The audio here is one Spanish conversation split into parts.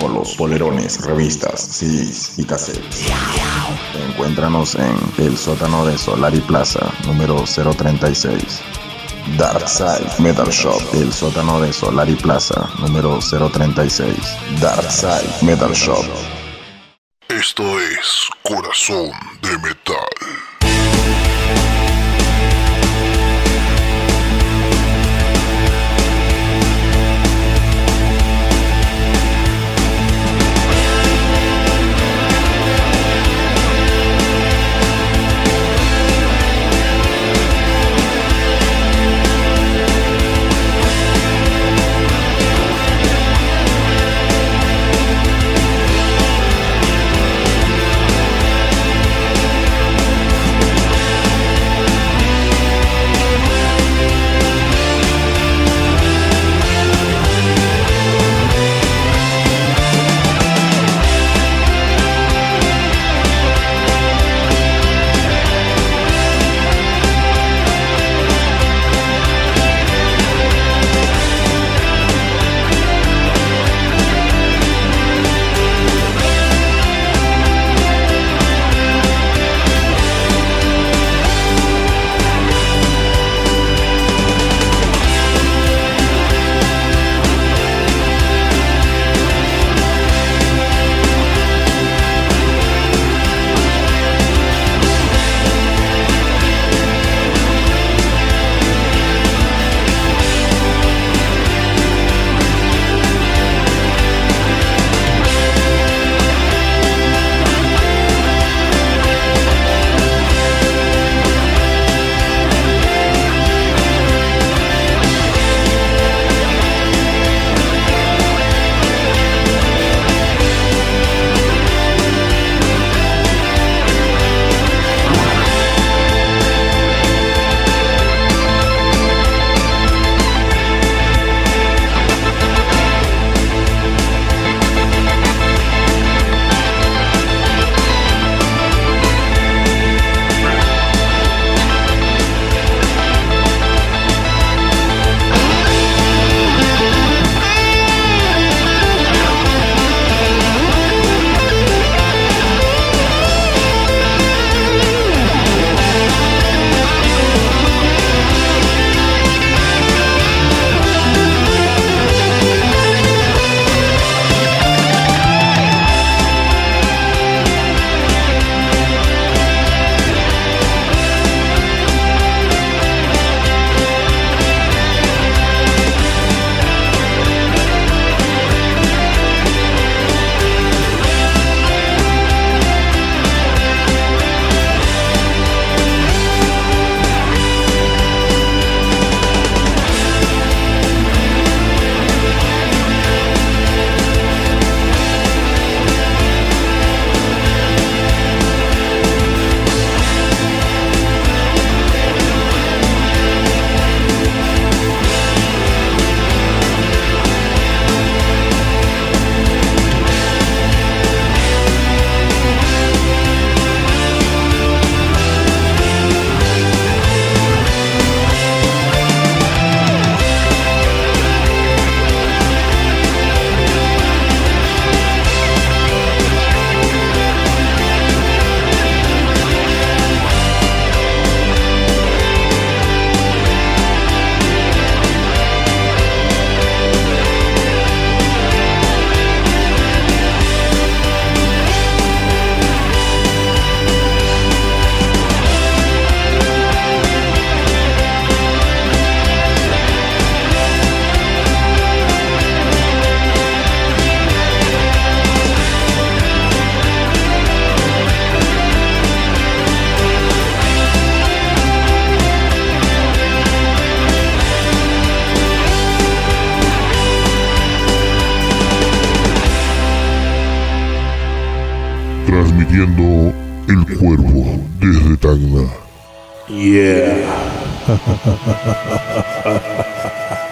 Polos, polerones, revistas, CDs y cassettes. Encuéntranos en el sótano de Solari Plaza, número 036. Darkside Metal Shop, el sótano de Solari Plaza, número 036. Darkside Metal Shop. Esto es Corazón de Metal. Yeah.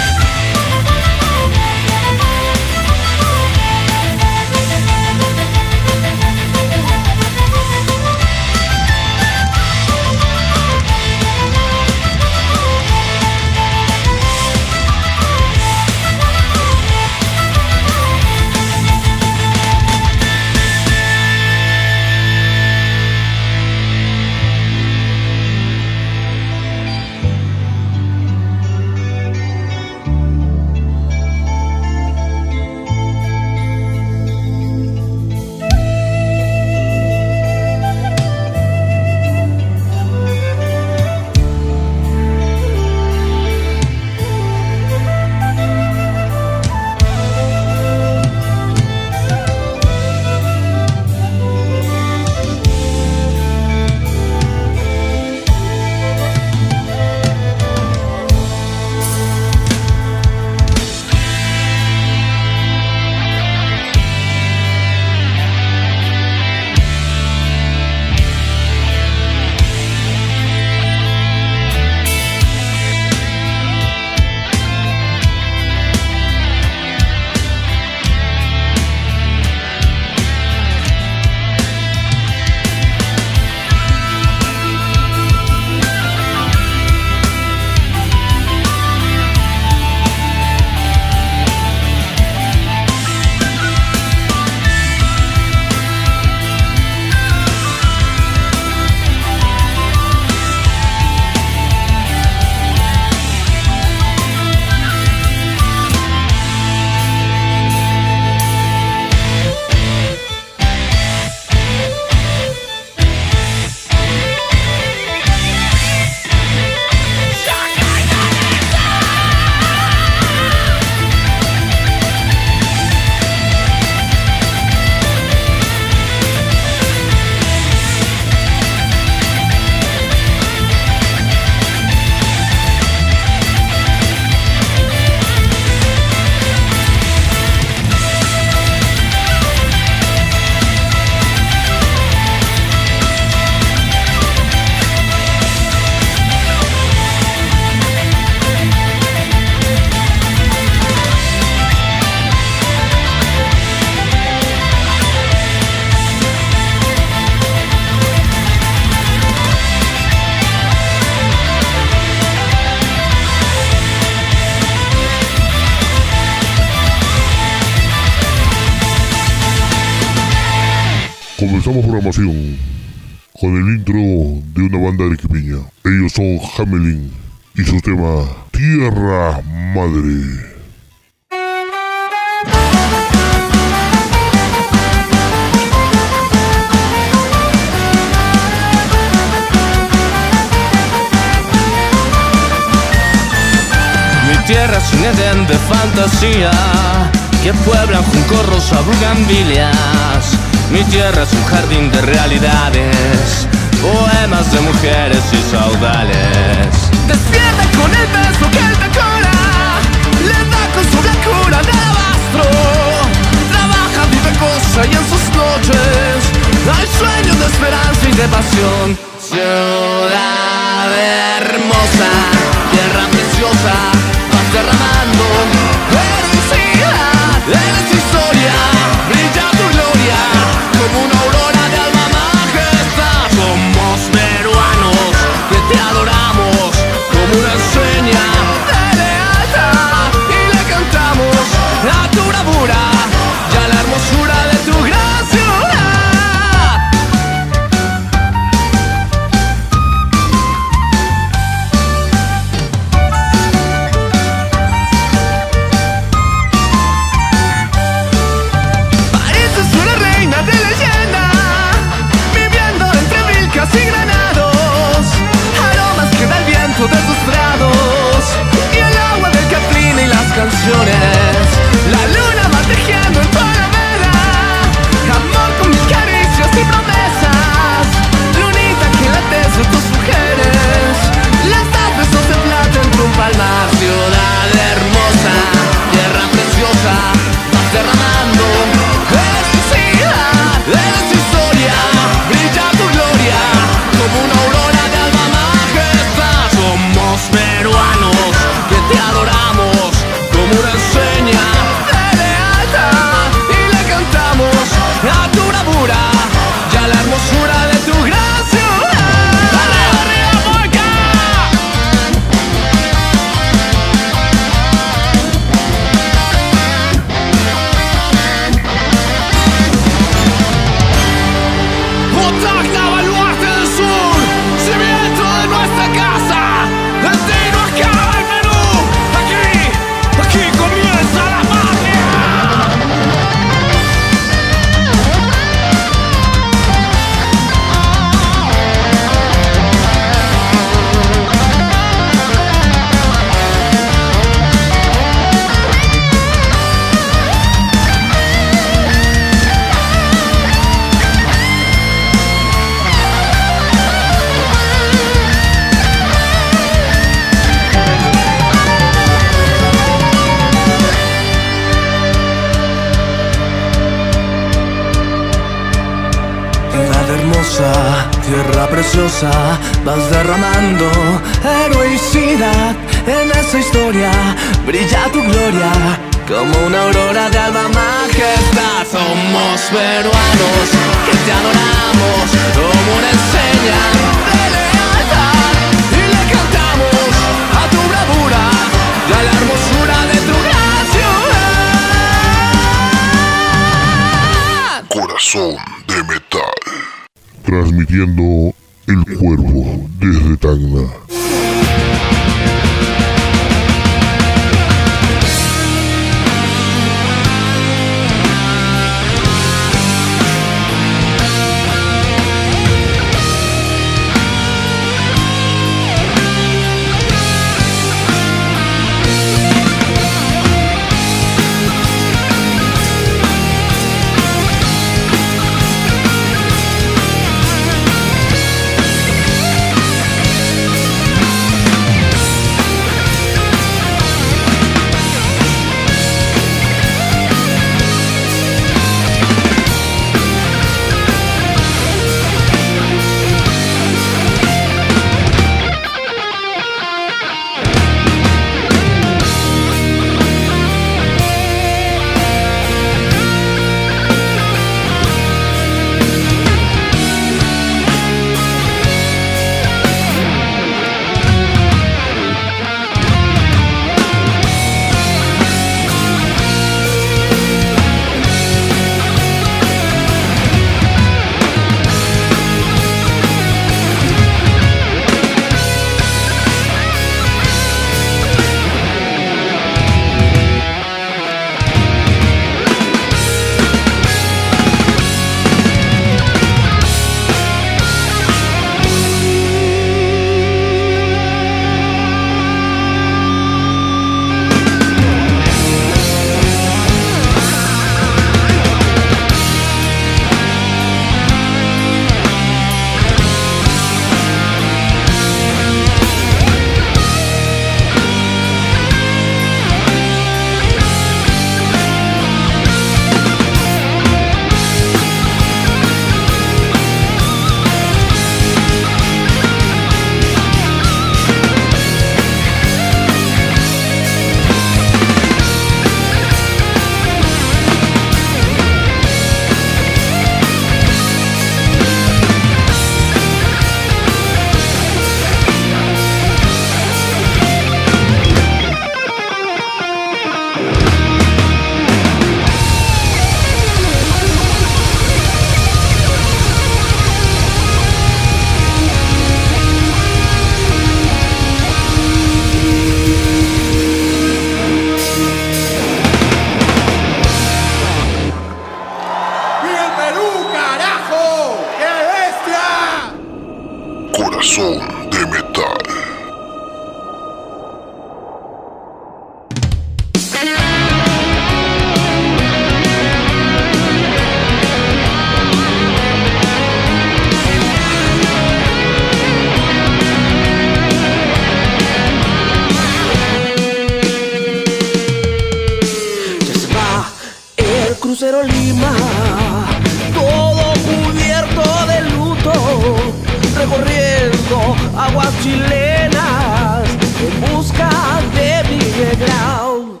chilenas en busca de Miguel Grau.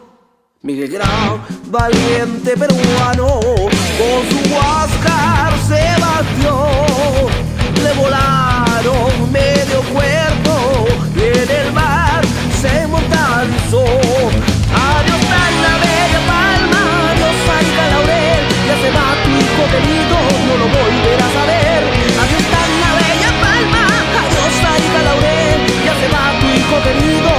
Miguel Grau, valiente peruano, con su Huáscar se batió, le volaron medio cuerpo y en el mar se mortalizó. Adiós la bella palma, adiós Arica Laurel, ya se va tu hijo querido, no lo volverás a ver. hijo querido.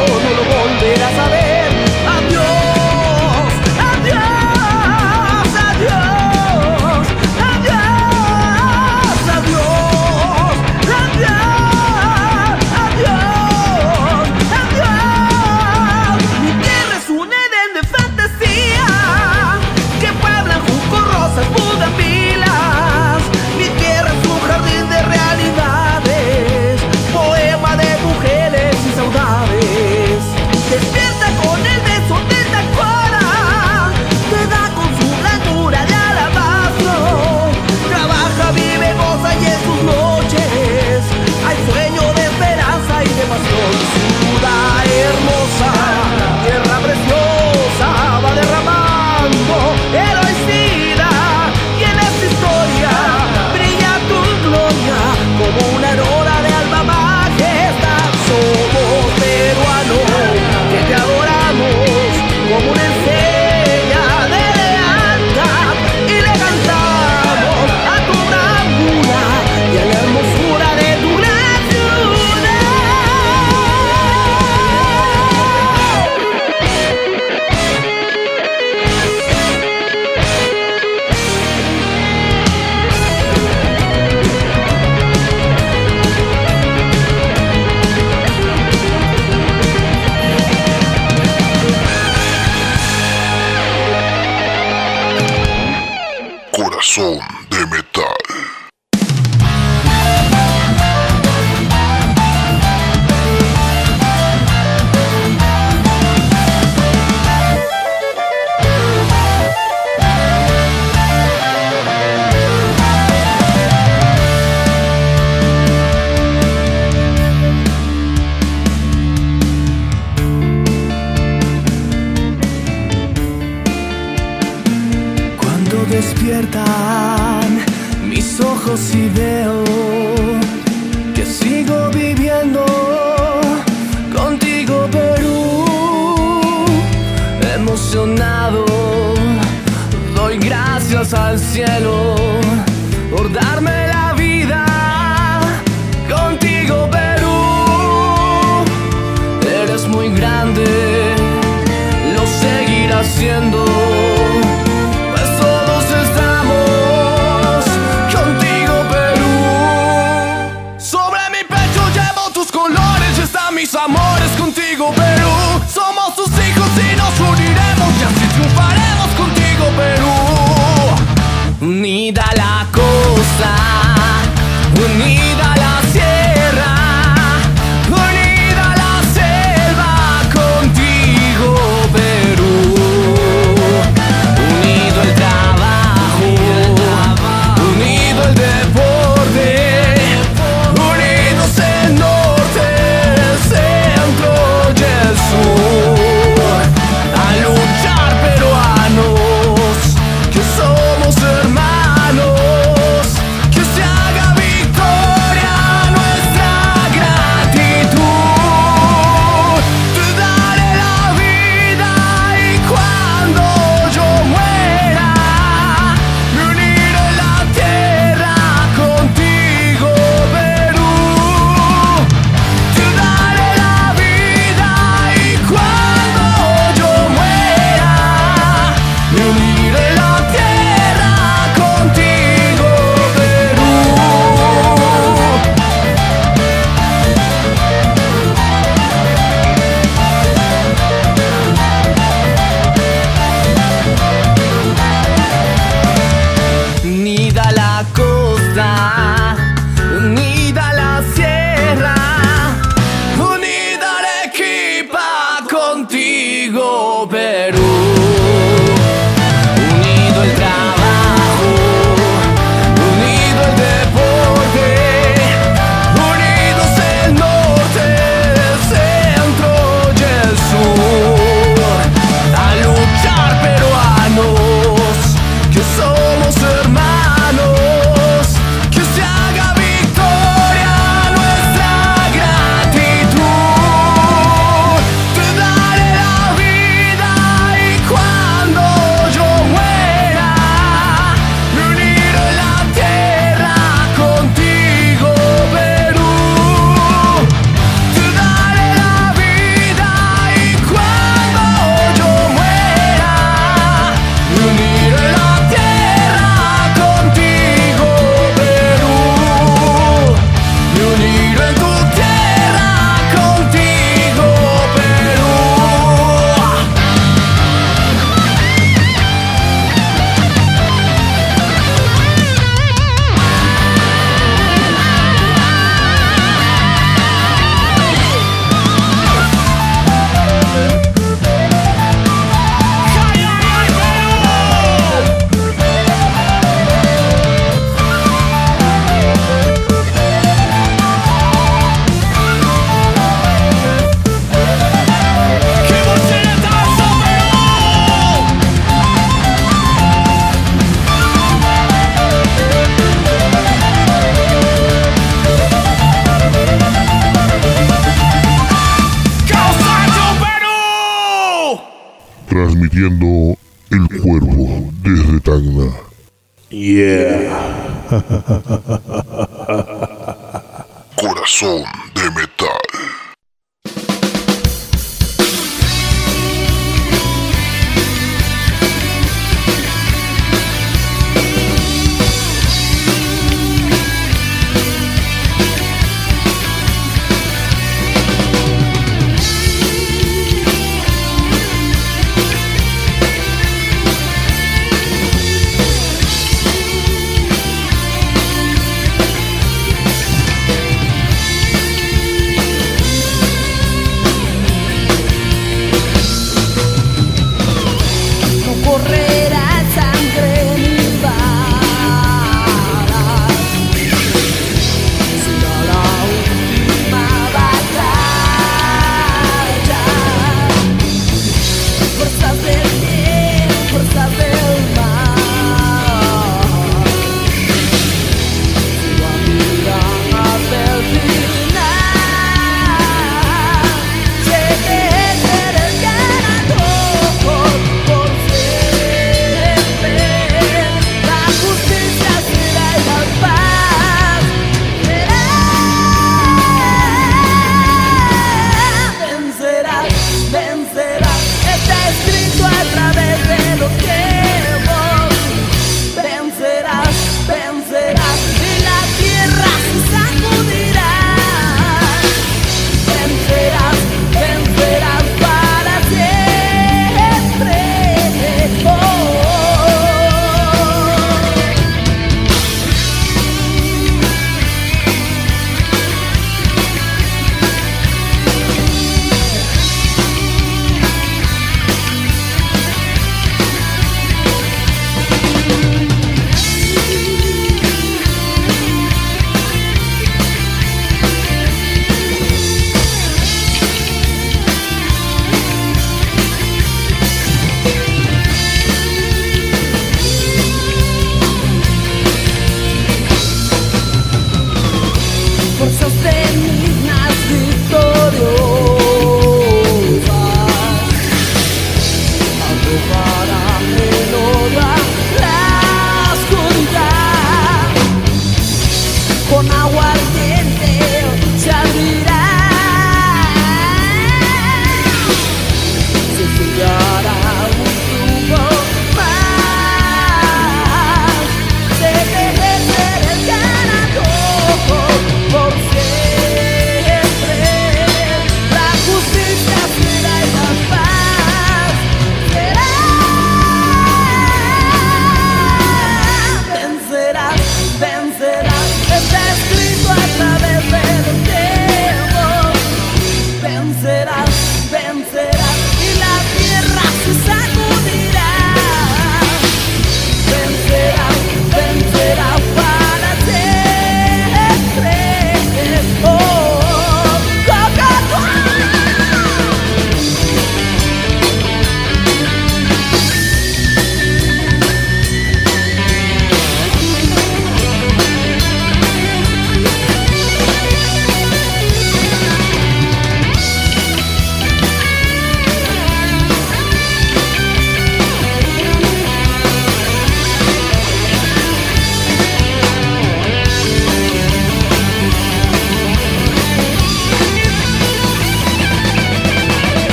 despiertan mis ojos y veo que sigo viviendo contigo Perú. Emocionado, doy gracias al cielo por darme la vida contigo Perú. Eres muy grande, lo seguirás siendo. amores contigo, pero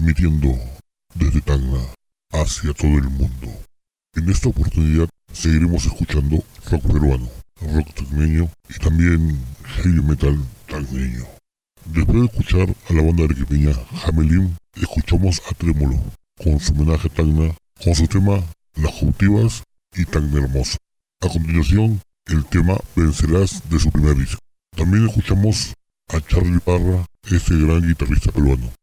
transmitiendo desde Tacna hacia todo el mundo. En esta oportunidad seguiremos escuchando rock peruano, rock tacneño y también heavy metal tacneño. Después de escuchar a la banda arequipeña Jamelín, escuchamos a Trémolo con su homenaje a Tacna con su tema Las Cautivas y Tacna Hermosa. A continuación, el tema Vencerás de su primer disco. También escuchamos a Charlie Parra, ese gran guitarrista peruano,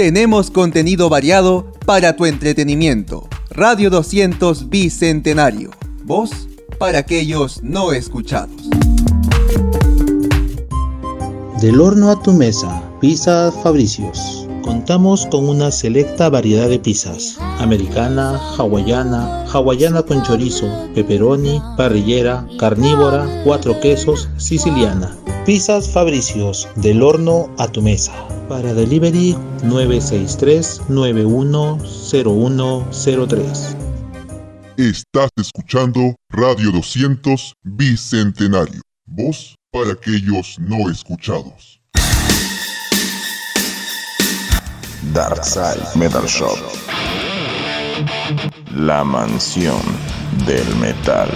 Tenemos contenido variado para tu entretenimiento. Radio 200 Bicentenario. Voz para aquellos no escuchados. Del horno a tu mesa, Pizza Fabricios. Contamos con una selecta variedad de pizzas. Americana, hawaiana, hawaiana con chorizo, pepperoni, parrillera, carnívora, cuatro quesos, siciliana. Pizzas Fabricios, del horno a tu mesa. Para delivery 963-910103. Estás escuchando Radio 200 Bicentenario. Voz para aquellos no escuchados. Darkside Metal Shop. La mansión del metal.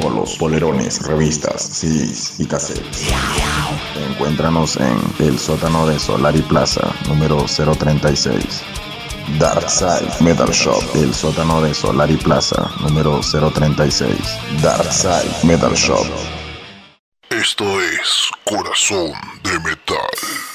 Polos, polerones, revistas, CDs y cassettes. Encuéntranos en el sótano de Solari Plaza, número 036. Darkside Metal Shop, el sótano de Solari Plaza, número 036. Darkside Metal Shop. Esto es Corazón de Metal.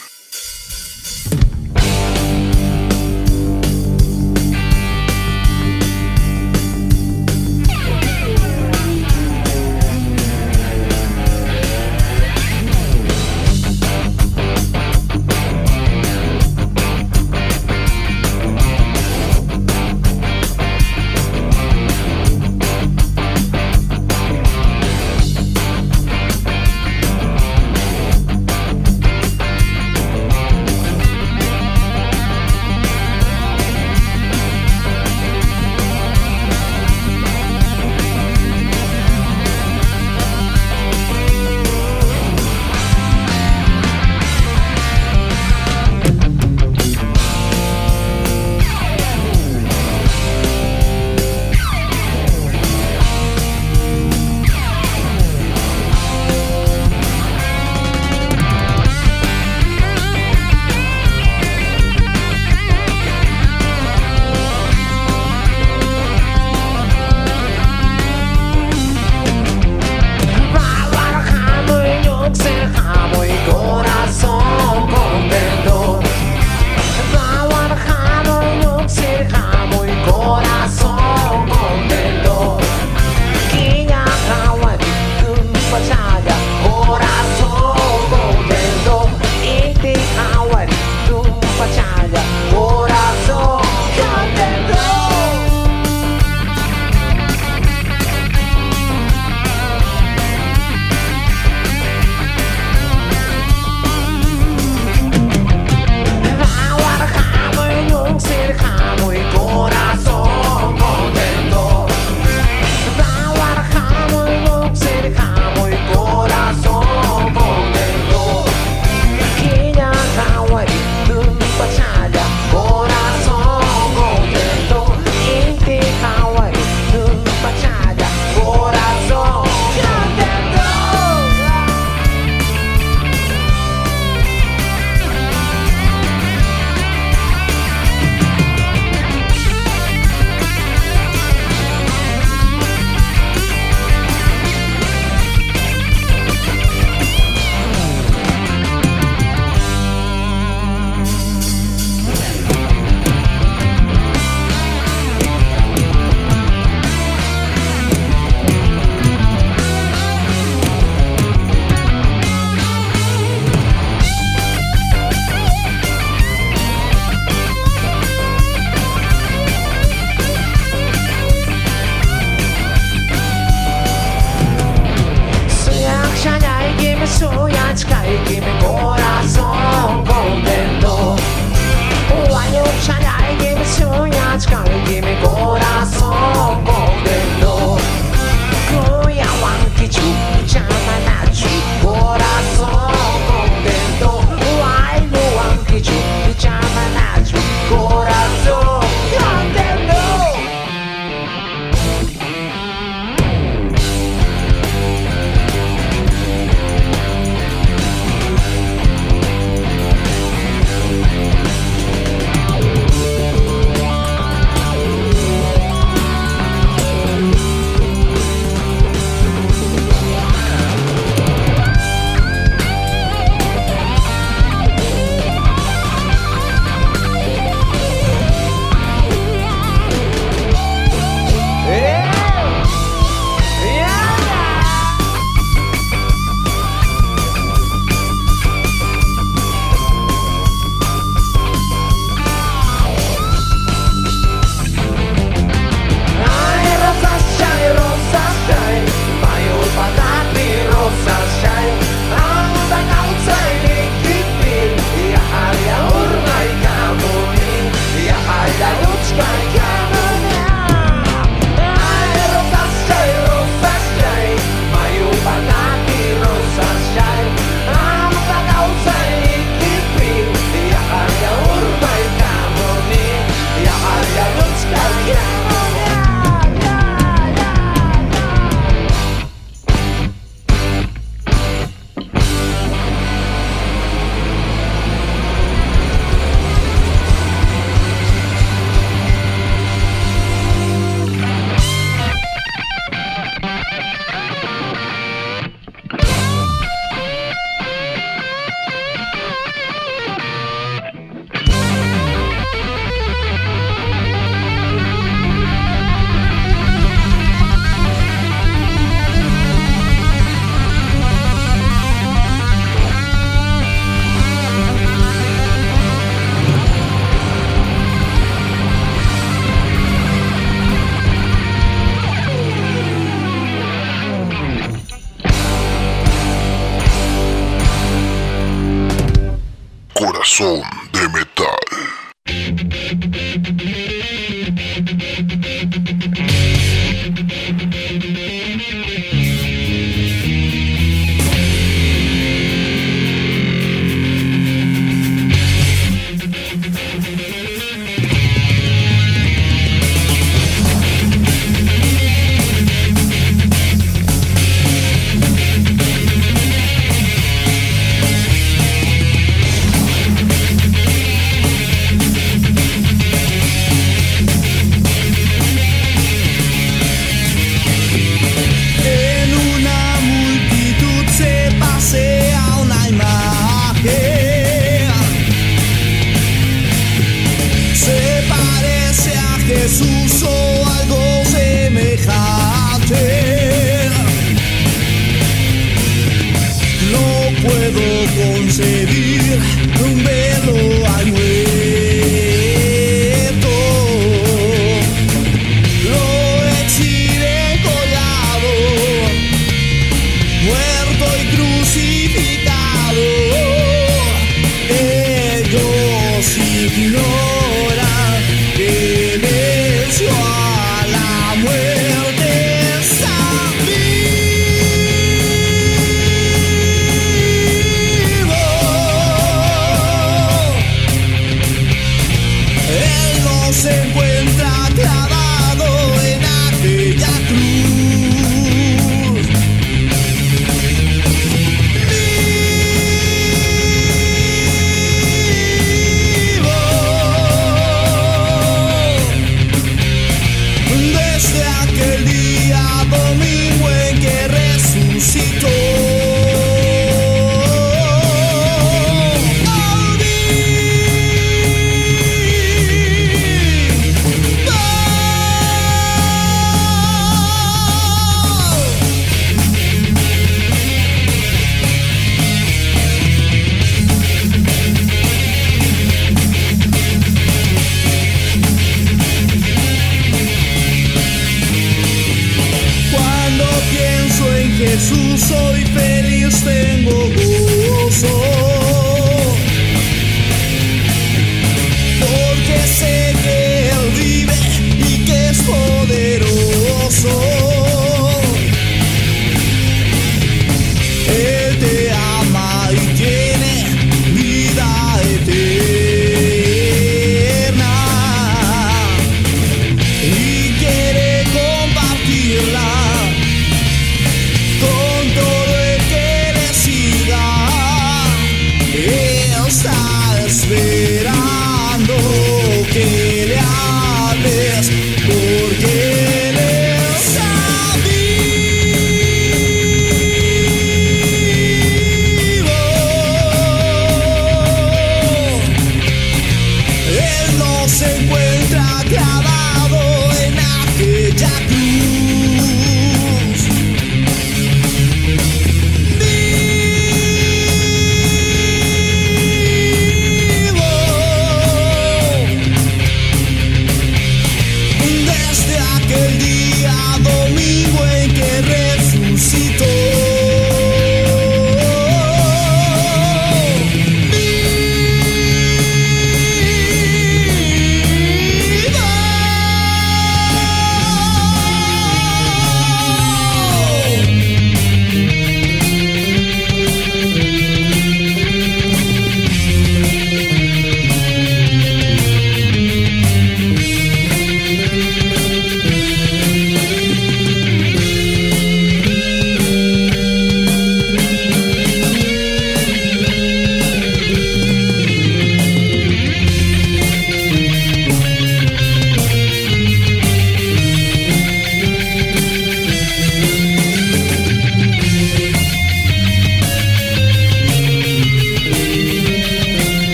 se encuentra clavada.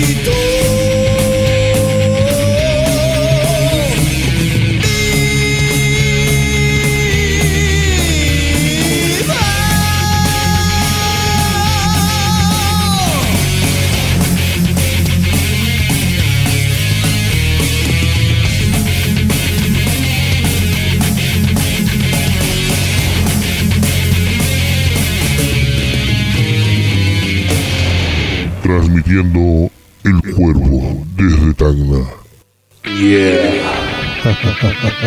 Resucitó. transmitiendo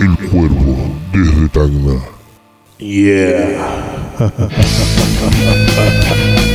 el cuerpo desde Tacna. Yeah.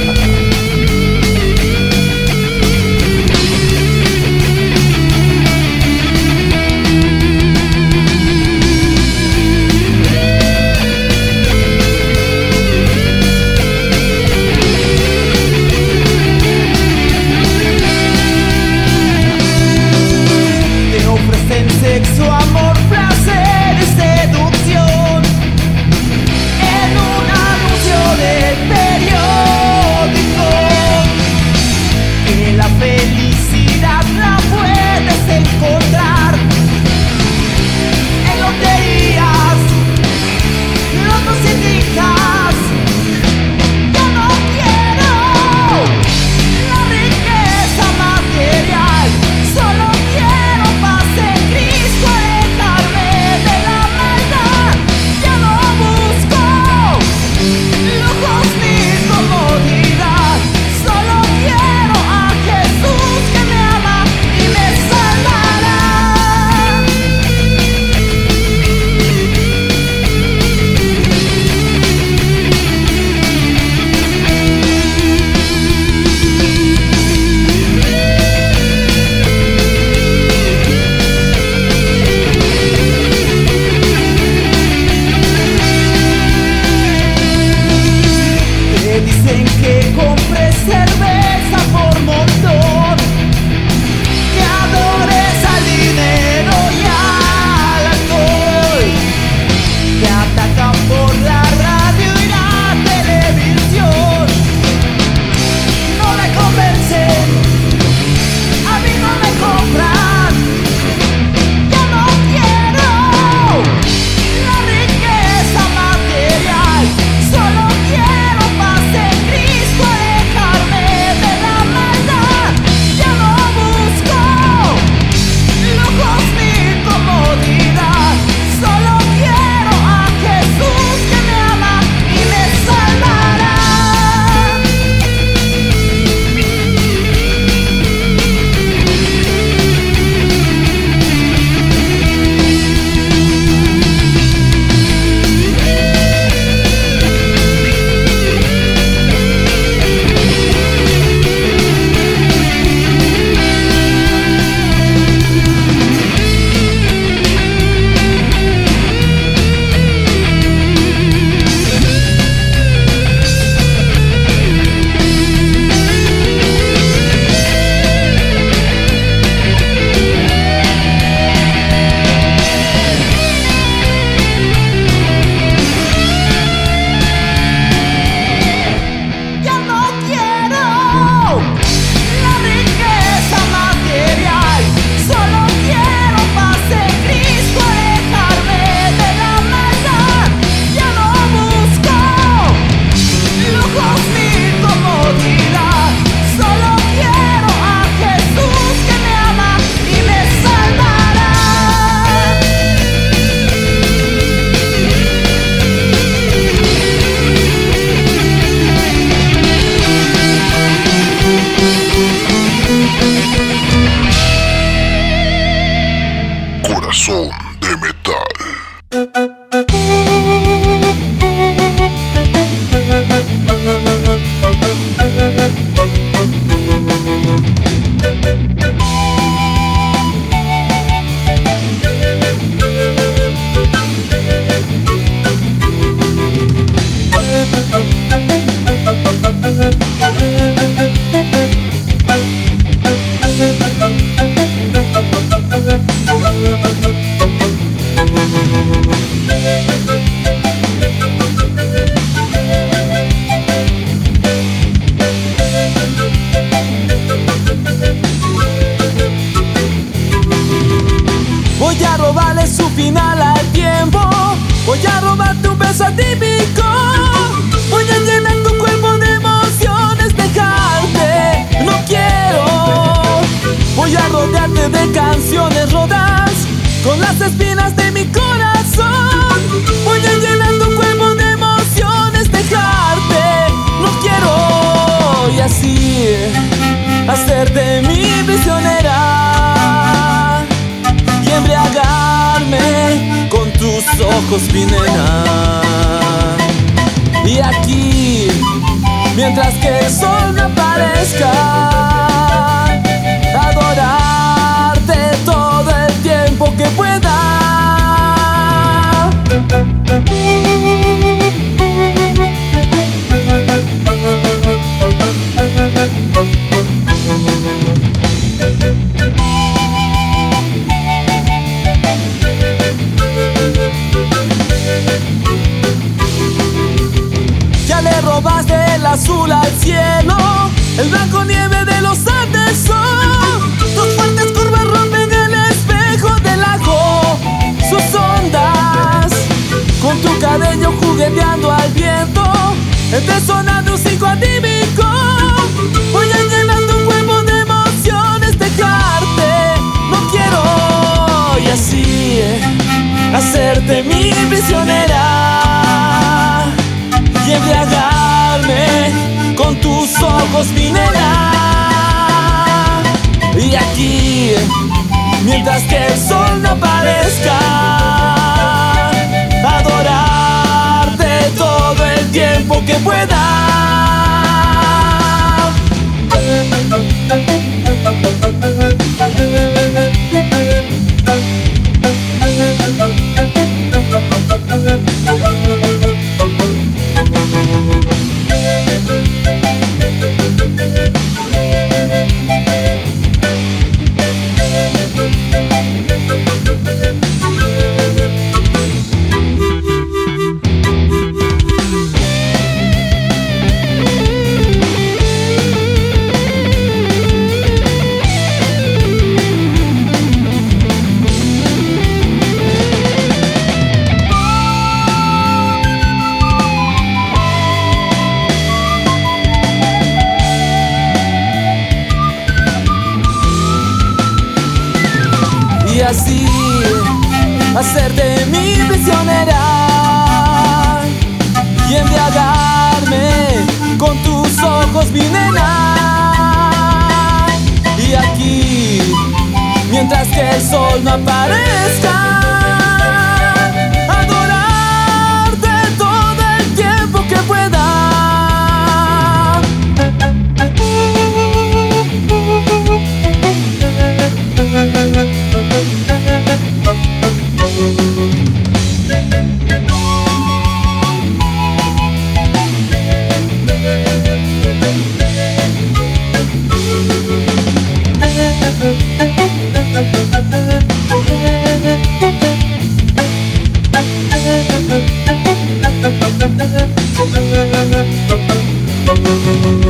No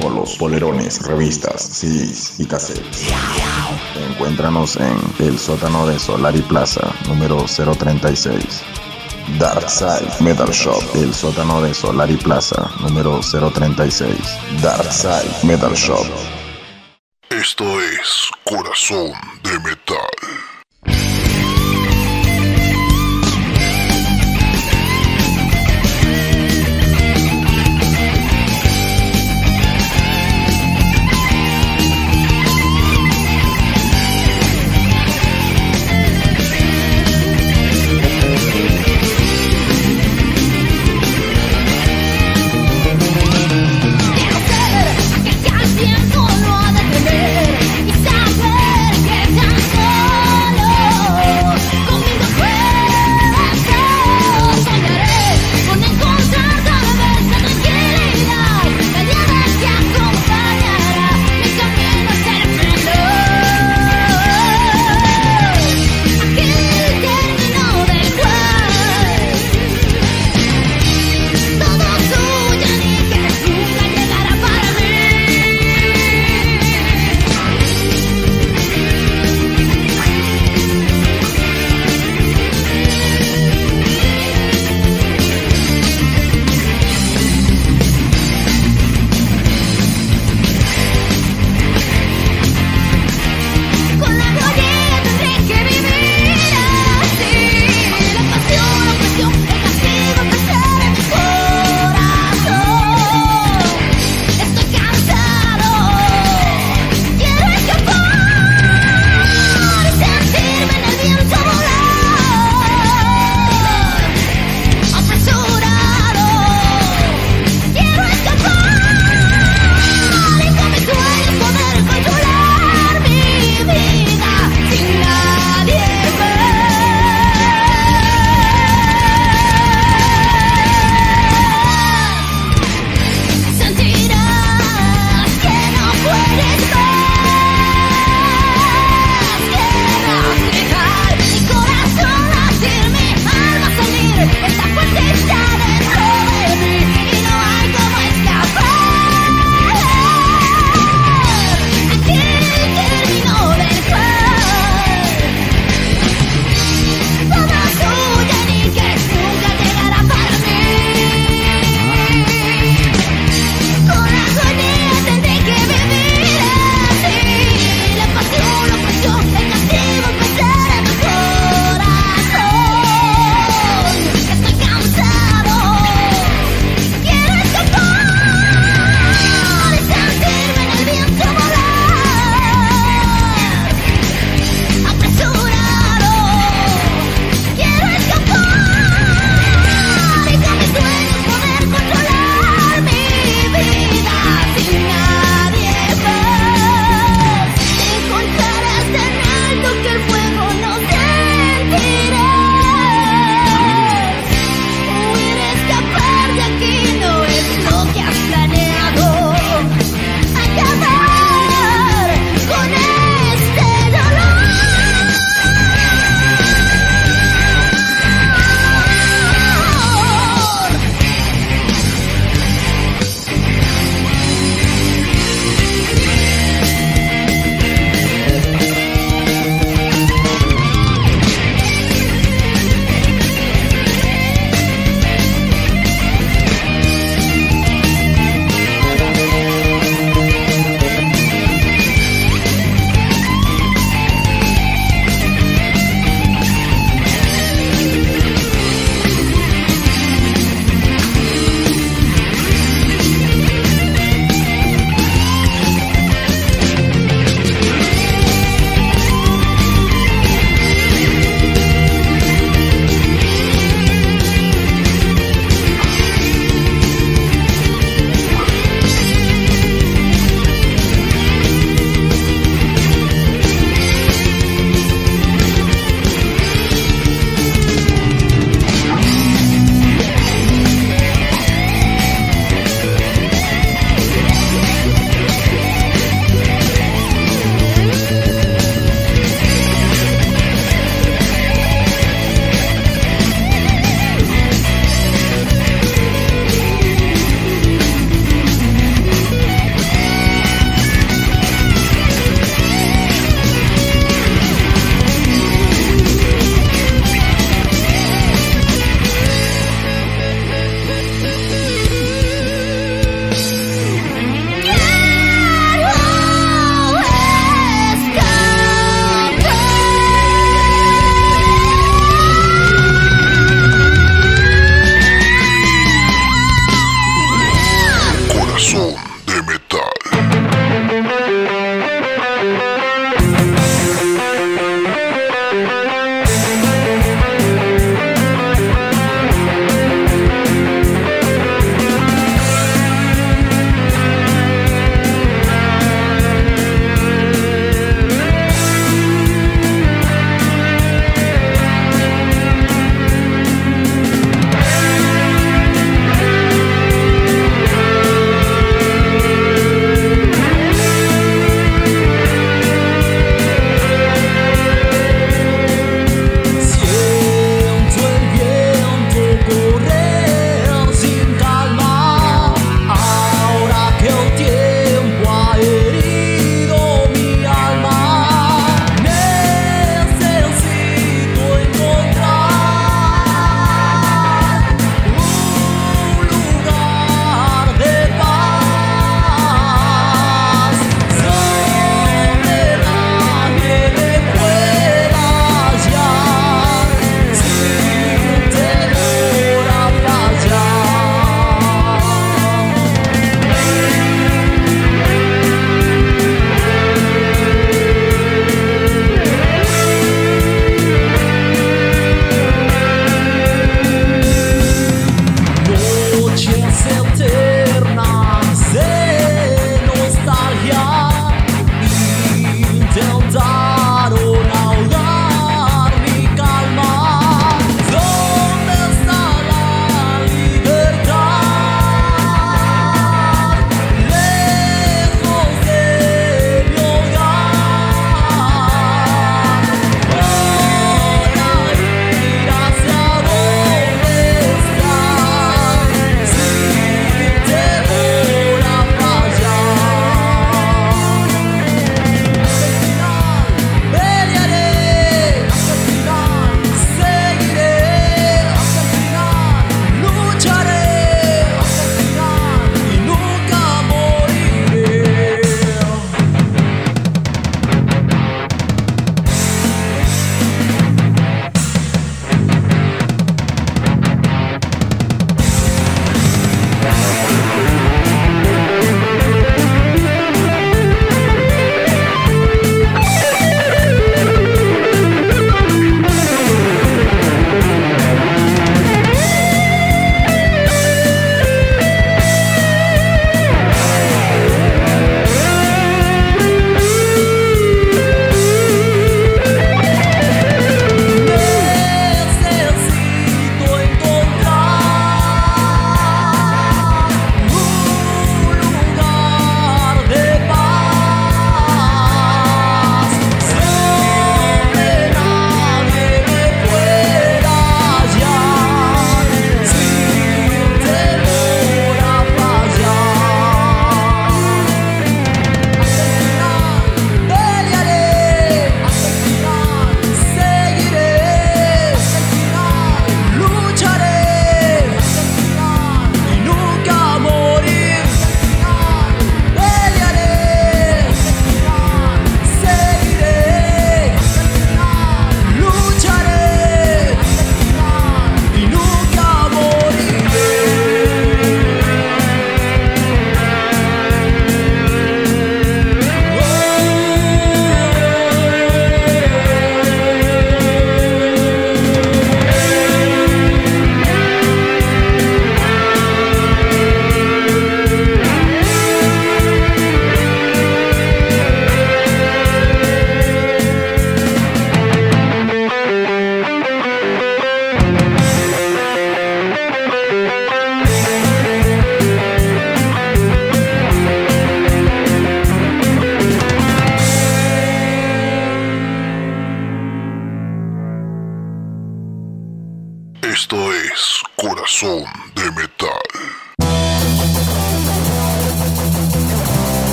Polos, polerones, revistas, CDs y cassettes. Encuéntranos en el sótano de Solari Plaza, número 036. Dark Side Metal Shop, el sótano de Solari Plaza, número 036. Dark Side Metal Shop. Esto es Corazón de Metal.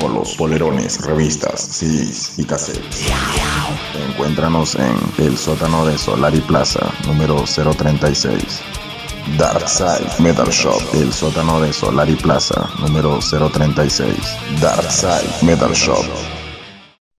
Polos, polerones, revistas, CDs y cassettes. Encuéntranos en el sótano de Solari Plaza, número 036. Darkside Metal Shop, el sótano de Solari Plaza, número 036. Darkside Metal Shop.